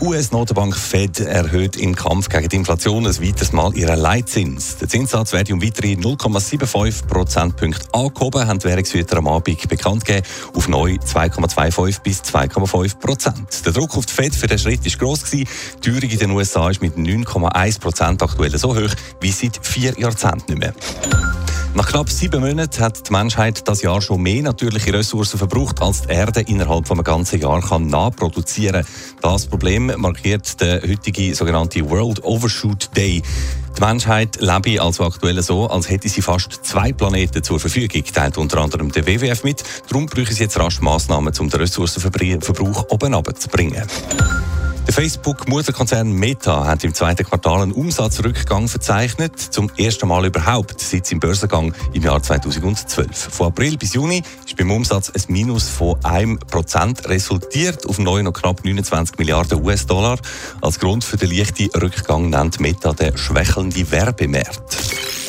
Die US-Notenbank Fed erhöht im Kampf gegen die Inflation ein weiteres Mal ihren Leitzins. Der Zinssatz wird um weitere 0,75 Prozentpunkte angehoben, haben die Währungshüter am Abend bekannt gegeben, auf neu 2,25 bis 2,5 Prozent. Der Druck auf die Fed für den Schritt war gross. Die Teuerung in den USA ist mit 9,1 Prozent aktuell so hoch wie seit vier Jahrzehnten nicht mehr. Nach knapp sieben Monaten hat die Menschheit das Jahr schon mehr natürliche Ressourcen verbraucht, als die Erde innerhalb von einem ganzen Jahr kann nachproduzieren. Das Problem markiert der heutige sogenannte World Overshoot Day. Die Menschheit lebe also aktuell so, als hätte sie fast zwei Planeten zur Verfügung, teilt unter anderem der WWF mit. Darum brauchen sie jetzt rasch Massnahmen, um den Ressourcenverbrauch oben runterzubringen. Der Facebook-Mutterkonzern Meta hat im zweiten Quartal einen Umsatzrückgang verzeichnet, zum ersten Mal überhaupt seit seinem Börsengang im Jahr 2012. Von April bis Juni ist beim Umsatz ein Minus von 1% resultiert auf neu noch knapp 29 Milliarden US-Dollar. Als Grund für den leichten Rückgang nennt Meta den schwächelnden Werbemarkt.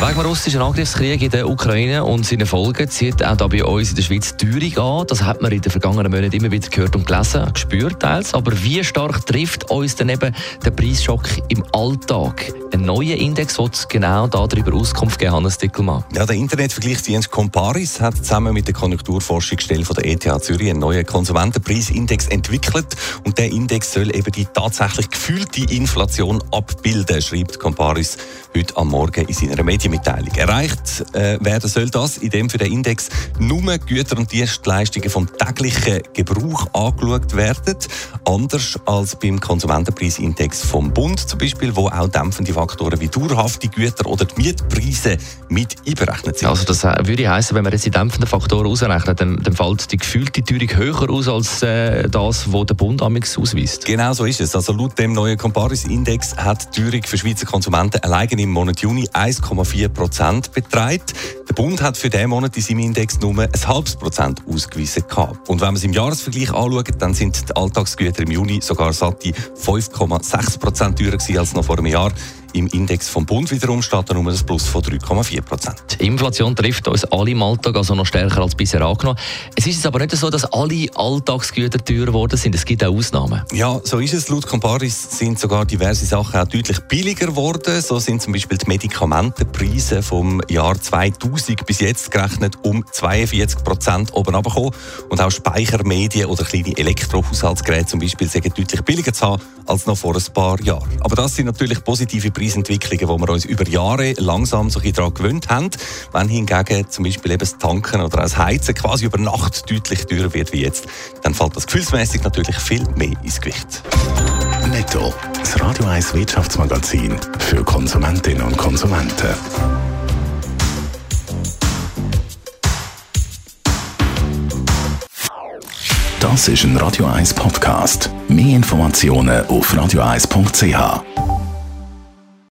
Wegen dem russischen Angriffskrieg in der Ukraine und seinen Folgen zieht auch da bei uns in der Schweiz die Teuerung an. Das hat man in den vergangenen Monaten immer wieder gehört und gelesen, gespürt teils. Aber wie stark trifft uns dann eben der Preisschock im Alltag? Ein neuer Index wird genau darüber Auskunft geben, Hannes Dickelmann. Ja, der Internetvergleichsdienst Comparis hat zusammen mit der Konjunkturforschungsstelle der ETH Zürich einen neuen Konsumentenpreisindex entwickelt und der Index soll eben die tatsächlich gefühlte Inflation abbilden, schreibt Comparis heute am Morgen in seiner Medienmitteilung. Erreicht äh, werden soll das, indem für den Index nur Güter und Dienstleistungen vom täglichen Gebrauch angeschaut werden, anders als beim Konsumentenpreisindex vom Bund zum Beispiel, wo auch dämpfende Faktoren wie dauerhafte Güter oder die Mietpreise mit einberechnet sind. Also das äh, würde heißen, wenn man jetzt die dämpfenden Faktoren ausrechnet, dann, dann fällt die gefühlte Teuerung höher aus als äh, das, was der Bund amix ausweist. Genau so ist es. Also laut dem neuen Comparis-Index hat die Teuerung für Schweizer Konsumenten allein im Monat Juni 1,4 Prozent beträgt. Der Bund hat für diesen Monat in seinem Index nur ein halbes Prozent ausgewiesen gehabt. Und wenn man es im Jahresvergleich anschaut, dann sind die Alltagsgüter im Juni sogar satte 5,6 Prozent teurer als noch vor einem Jahr. Im Index vom Bund wiederum steht da nur ein Plus von 3,4 Prozent. Die Inflation trifft uns alle im Alltag, also noch stärker als bisher angenommen. Es ist jetzt aber nicht so, dass alle Alltagsgüter teurer geworden sind. Es gibt auch Ausnahmen. Ja, so ist es. Laut Comparis sind sogar diverse Sachen auch deutlich billiger geworden. So sind zum Beispiel die Medikamentenpreise vom Jahr 2000 bis jetzt gerechnet um 42 Prozent oben runtergekommen. Und auch Speichermedien oder kleine Elektrohaushaltsgeräte zum Beispiel sind deutlich billiger zu haben als noch vor ein paar Jahren. Aber das sind natürlich positive Preisentwicklungen, wo wir uns über Jahre langsam so ein daran gewöhnt haben. Wenn hingegen zum Beispiel eben das Tanken oder das Heizen quasi über Nacht deutlich teurer wird wie jetzt, dann fällt das gefühlsmäßig natürlich viel mehr ins Gewicht. Netto. Das Radio 1 Wirtschaftsmagazin für Konsumentinnen und Konsumenten. Das ist ein Radio 1 Podcast. Mehr Informationen auf radio1.ch.